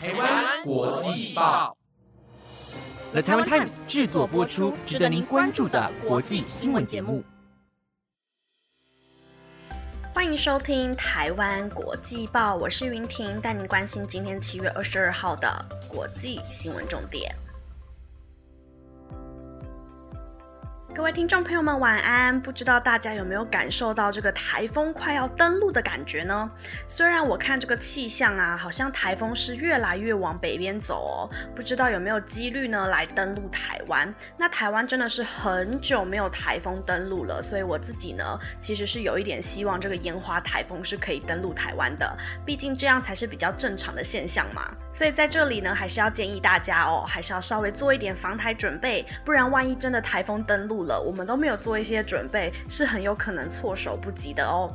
台湾国际报，The Taiwan Times 制作播出，值得您关注的国际新闻节目。欢迎收听台湾国际报，我是云婷，带您关心今天七月二十二号的国际新闻重点。各位听众朋友们，晚安！不知道大家有没有感受到这个台风快要登陆的感觉呢？虽然我看这个气象啊，好像台风是越来越往北边走哦，不知道有没有几率呢来登陆台湾？那台湾真的是很久没有台风登陆了，所以我自己呢，其实是有一点希望这个烟花台风是可以登陆台湾的，毕竟这样才是比较正常的现象嘛。所以在这里呢，还是要建议大家哦，还是要稍微做一点防台准备，不然万一真的台风登陆，我们都没有做一些准备，是很有可能措手不及的哦。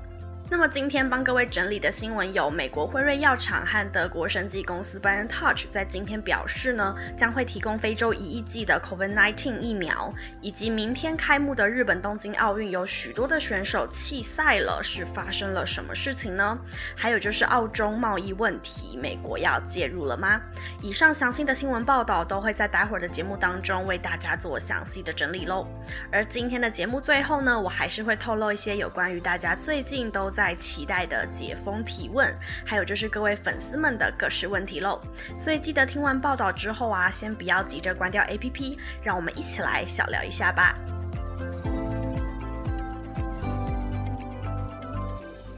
那么今天帮各位整理的新闻有：美国辉瑞药厂和德国生技公司 BioNTech 在今天表示呢，将会提供非洲一亿剂的 COVID-19 疫苗，以及明天开幕的日本东京奥运有许多的选手弃赛了，是发生了什么事情呢？还有就是澳中贸易问题，美国要介入了吗？以上详细的新闻报道都会在待会儿的节目当中为大家做详细的整理喽。而今天的节目最后呢，我还是会透露一些有关于大家最近都在。期待的解封提问，还有就是各位粉丝们的各式问题喽。所以记得听完报道之后啊，先不要急着关掉 APP，让我们一起来小聊一下吧。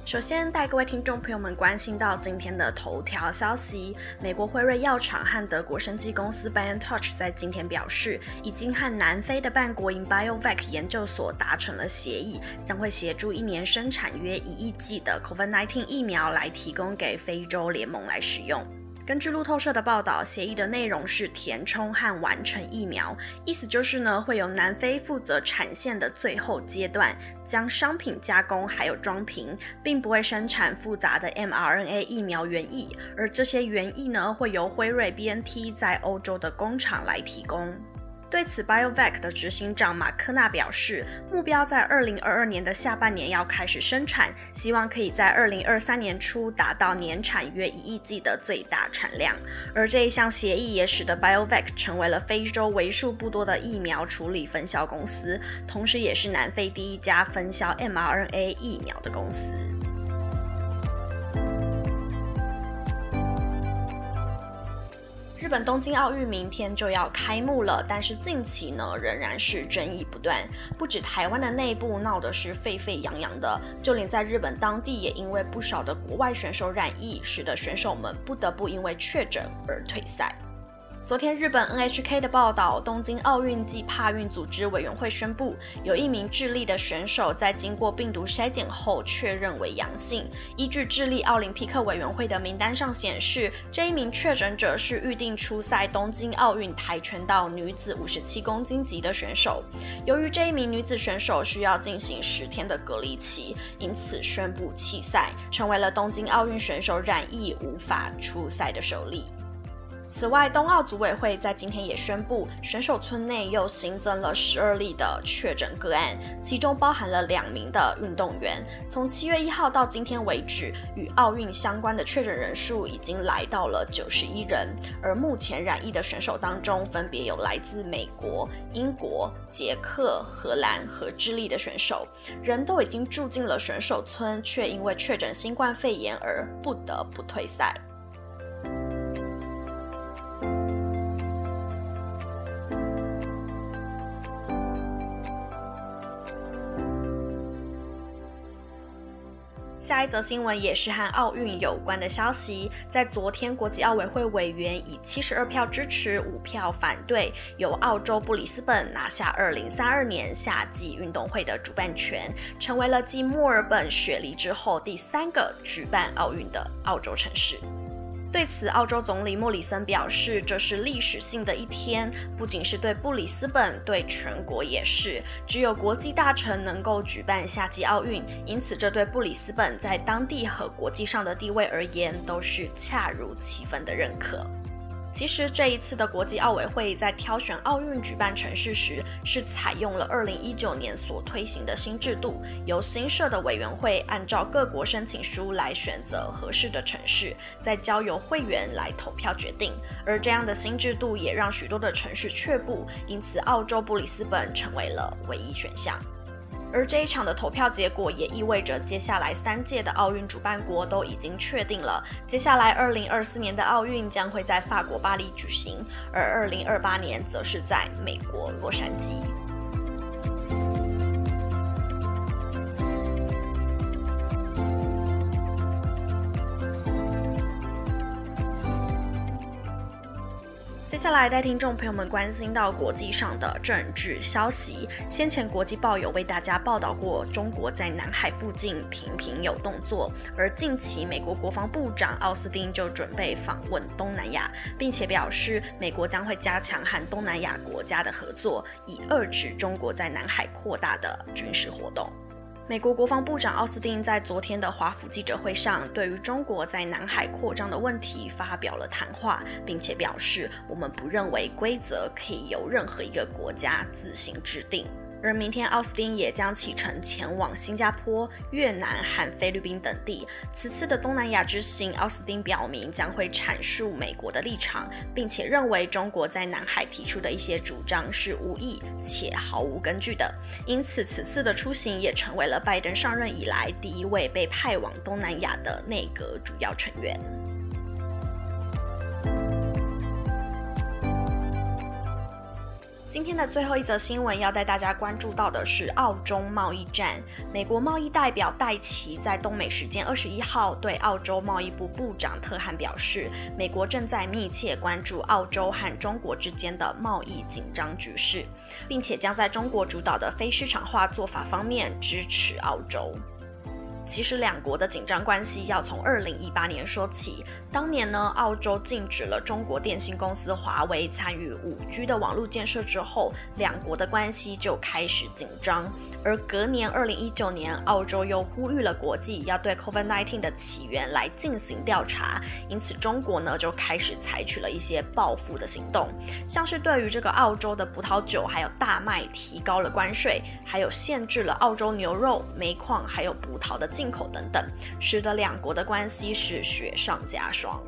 首先带各位听众朋友们关心到今天的头条消息：美国辉瑞药厂和德国生技公司 BioNTech 在今天表示，已经和南非的半国营 BioVac 研究所达成了协议，将会协助一年生产约一亿剂的 COVID-19 疫苗来提供给非洲联盟来使用。根据路透社的报道，协议的内容是填充和完成疫苗，意思就是呢，会由南非负责产线的最后阶段，将商品加工还有装瓶，并不会生产复杂的 mRNA 疫苗原液，而这些原液呢，会由辉瑞 BNT 在欧洲的工厂来提供。对此，BioVac 的执行长马科纳表示，目标在二零二二年的下半年要开始生产，希望可以在二零二三年初达到年产约一亿剂的最大产量。而这一项协议也使得 BioVac 成为了非洲为数不多的疫苗处理分销公司，同时也是南非第一家分销 mRNA 疫苗的公司。日本东京奥运明天就要开幕了，但是近期呢仍然是争议不断，不止台湾的内部闹得是沸沸扬扬的，就连在日本当地也因为不少的国外选手染疫，使得选手们不得不因为确诊而退赛。昨天，日本 NHK 的报道，东京奥运暨帕运组织委员会宣布，有一名智利的选手在经过病毒筛检后确认为阳性。依据智利奥林匹克委员会的名单上显示，这一名确诊者是预定出赛东京奥运跆拳道女子五十七公斤级的选手。由于这一名女子选手需要进行十天的隔离期，因此宣布弃赛，成为了东京奥运选手染疫无法出赛的首例。此外，冬奥组委会在今天也宣布，选手村内又新增了十二例的确诊个案，其中包含了两名的运动员。从七月一号到今天为止，与奥运相关的确诊人数已经来到了九十一人。而目前染疫的选手当中，分别有来自美国、英国、捷克、荷兰和智利的选手，人都已经住进了选手村，却因为确诊新冠肺炎而不得不退赛。下一则新闻也是和奥运有关的消息，在昨天，国际奥委会委员以七十二票支持、五票反对，由澳洲布里斯本拿下二零三二年夏季运动会的主办权，成为了继墨尔本、雪梨之后第三个举办奥运的澳洲城市。对此，澳洲总理莫里森表示，这是历史性的一天，不仅是对布里斯本，对全国也是。只有国际大城能够举办夏季奥运，因此这对布里斯本在当地和国际上的地位而言，都是恰如其分的认可。其实这一次的国际奥委会在挑选奥运举办城市时，是采用了二零一九年所推行的新制度，由新设的委员会按照各国申请书来选择合适的城市，再交由会员来投票决定。而这样的新制度也让许多的城市却步，因此澳洲布里斯本成为了唯一选项。而这一场的投票结果也意味着，接下来三届的奥运主办国都已经确定了。接下来，二零二四年的奥运将会在法国巴黎举行，而二零二八年则是在美国洛杉矶。接下来带听众朋友们关心到国际上的政治消息。先前国际报有为大家报道过，中国在南海附近频频有动作，而近期美国国防部长奥斯汀就准备访问东南亚，并且表示美国将会加强和东南亚国家的合作，以遏制中国在南海扩大的军事活动。美国国防部长奥斯汀在昨天的华府记者会上，对于中国在南海扩张的问题发表了谈话，并且表示，我们不认为规则可以由任何一个国家自行制定。而明天，奥斯汀也将启程前往新加坡、越南和菲律宾等地。此次的东南亚之行，奥斯汀表明将会阐述美国的立场，并且认为中国在南海提出的一些主张是无意且毫无根据的。因此，此次的出行也成为了拜登上任以来第一位被派往东南亚的内阁主要成员。今天的最后一则新闻要带大家关注到的是澳中贸易战。美国贸易代表戴奇在东美时间二十一号对澳洲贸易部部长特汉表示，美国正在密切关注澳洲和中国之间的贸易紧张局势，并且将在中国主导的非市场化做法方面支持澳洲。其实两国的紧张关系要从二零一八年说起。当年呢，澳洲禁止了中国电信公司华为参与五 G 的网络建设之后，两国的关系就开始紧张。而隔年二零一九年，澳洲又呼吁了国际要对 COVID-19 的起源来进行调查，因此中国呢就开始采取了一些报复的行动，像是对于这个澳洲的葡萄酒还有大麦提高了关税，还有限制了澳洲牛肉、煤矿还有葡萄的。进口等等，使得两国的关系是雪上加霜。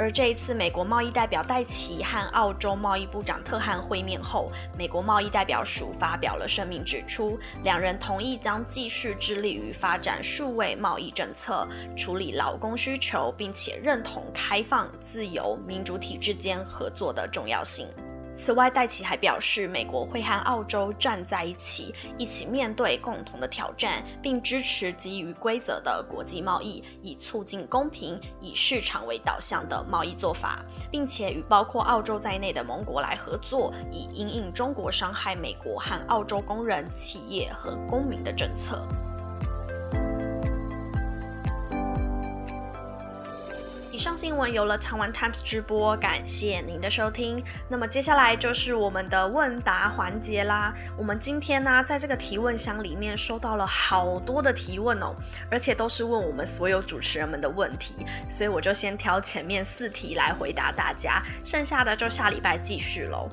而这一次，美国贸易代表戴奇和澳洲贸易部长特汉会面后，美国贸易代表署发表了声明，指出两人同意将继续致力于发展数位贸易政策，处理劳工需求，并且认同开放、自由、民主体制间合作的重要性。此外，戴奇还表示，美国会和澳洲站在一起，一起面对共同的挑战，并支持基于规则的国际贸易，以促进公平、以市场为导向的贸易做法，并且与包括澳洲在内的盟国来合作，以因应中国伤害美国和澳洲工人、企业和公民的政策。上新闻由了台湾 Times 直播，感谢您的收听。那么接下来就是我们的问答环节啦。我们今天呢，在这个提问箱里面收到了好多的提问哦，而且都是问我们所有主持人们的问题，所以我就先挑前面四题来回答大家，剩下的就下礼拜继续喽。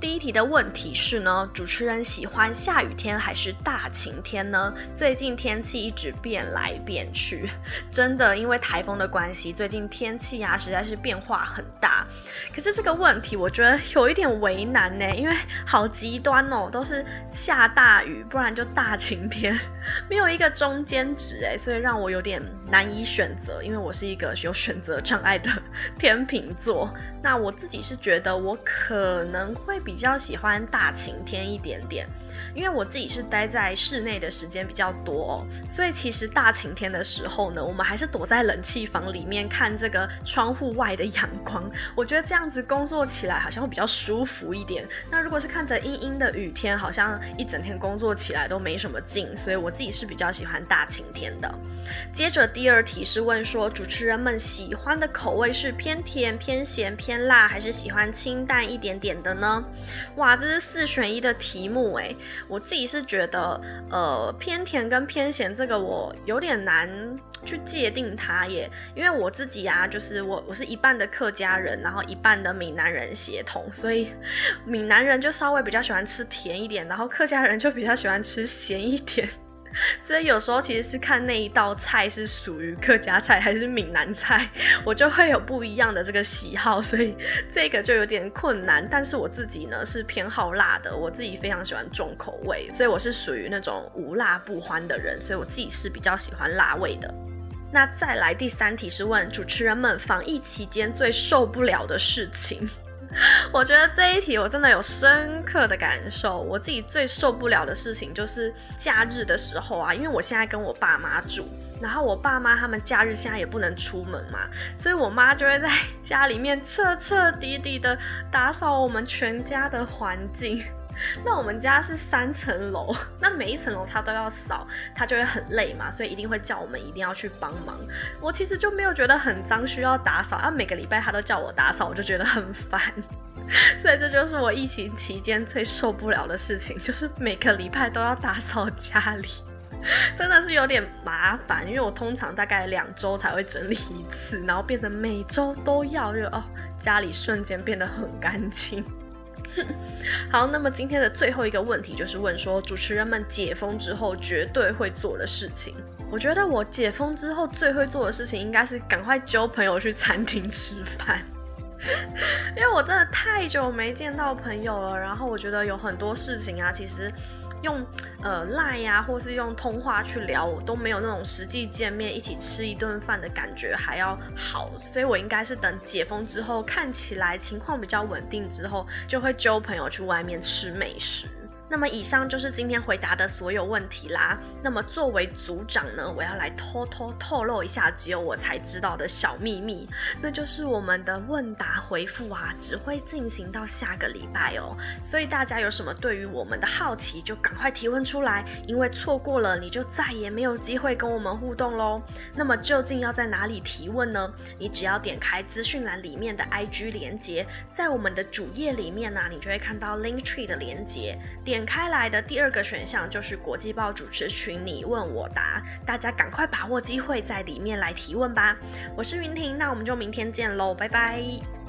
第一题的问题是呢，主持人喜欢下雨天还是大晴天呢？最近天气一直变来变去，真的因为台风的关系，最近天气啊实在是变化很大。可是这个问题我觉得有一点为难呢，因为好极端哦，都是下大雨，不然就大晴天，没有一个中间值哎，所以让我有点难以选择。因为我是一个有选择障碍的天秤座，那我自己是觉得我可能会比。比较喜欢大晴天一点点，因为我自己是待在室内的时间比较多，哦，所以其实大晴天的时候呢，我们还是躲在冷气房里面看这个窗户外的阳光。我觉得这样子工作起来好像会比较舒服一点。那如果是看着阴阴的雨天，好像一整天工作起来都没什么劲，所以我自己是比较喜欢大晴天的。接着第二题是问说，主持人们喜欢的口味是偏甜、偏咸、偏辣，还是喜欢清淡一点点的呢？哇，这是四选一的题目诶，我自己是觉得，呃，偏甜跟偏咸这个我有点难去界定它耶，因为我自己啊，就是我我是一半的客家人，然后一半的闽南人协同，所以闽南人就稍微比较喜欢吃甜一点，然后客家人就比较喜欢吃咸一点。所以有时候其实是看那一道菜是属于客家菜还是闽南菜，我就会有不一样的这个喜好，所以这个就有点困难。但是我自己呢是偏好辣的，我自己非常喜欢重口味，所以我是属于那种无辣不欢的人，所以我自己是比较喜欢辣味的。那再来第三题是问主持人们防疫期间最受不了的事情。我觉得这一题我真的有深刻的感受。我自己最受不了的事情就是假日的时候啊，因为我现在跟我爸妈住，然后我爸妈他们假日现在也不能出门嘛，所以我妈就会在家里面彻彻底底的打扫我们全家的环境。那我们家是三层楼，那每一层楼他都要扫，他就会很累嘛，所以一定会叫我们一定要去帮忙。我其实就没有觉得很脏，需要打扫啊。每个礼拜他都叫我打扫，我就觉得很烦。所以这就是我疫情期间最受不了的事情，就是每个礼拜都要打扫家里，真的是有点麻烦。因为我通常大概两周才会整理一次，然后变成每周都要，就哦，家里瞬间变得很干净。好，那么今天的最后一个问题就是问说，主持人们解封之后绝对会做的事情。我觉得我解封之后最会做的事情，应该是赶快揪朋友去餐厅吃饭，因为我真的太久没见到朋友了。然后我觉得有很多事情啊，其实。用呃赖呀，或是用通话去聊，我都没有那种实际见面一起吃一顿饭的感觉还要好，所以我应该是等解封之后，看起来情况比较稳定之后，就会揪朋友去外面吃美食。那么以上就是今天回答的所有问题啦。那么作为组长呢，我要来偷偷透露一下只有我才知道的小秘密，那就是我们的问答回复啊，只会进行到下个礼拜哦。所以大家有什么对于我们的好奇，就赶快提问出来，因为错过了你就再也没有机会跟我们互动喽。那么究竟要在哪里提问呢？你只要点开资讯栏里面的 IG 连接，在我们的主页里面呢，你就会看到 Link Tree 的连接，点。点开来的第二个选项就是国际报主持群，你问我答，大家赶快把握机会，在里面来提问吧。我是云婷，那我们就明天见喽，拜拜。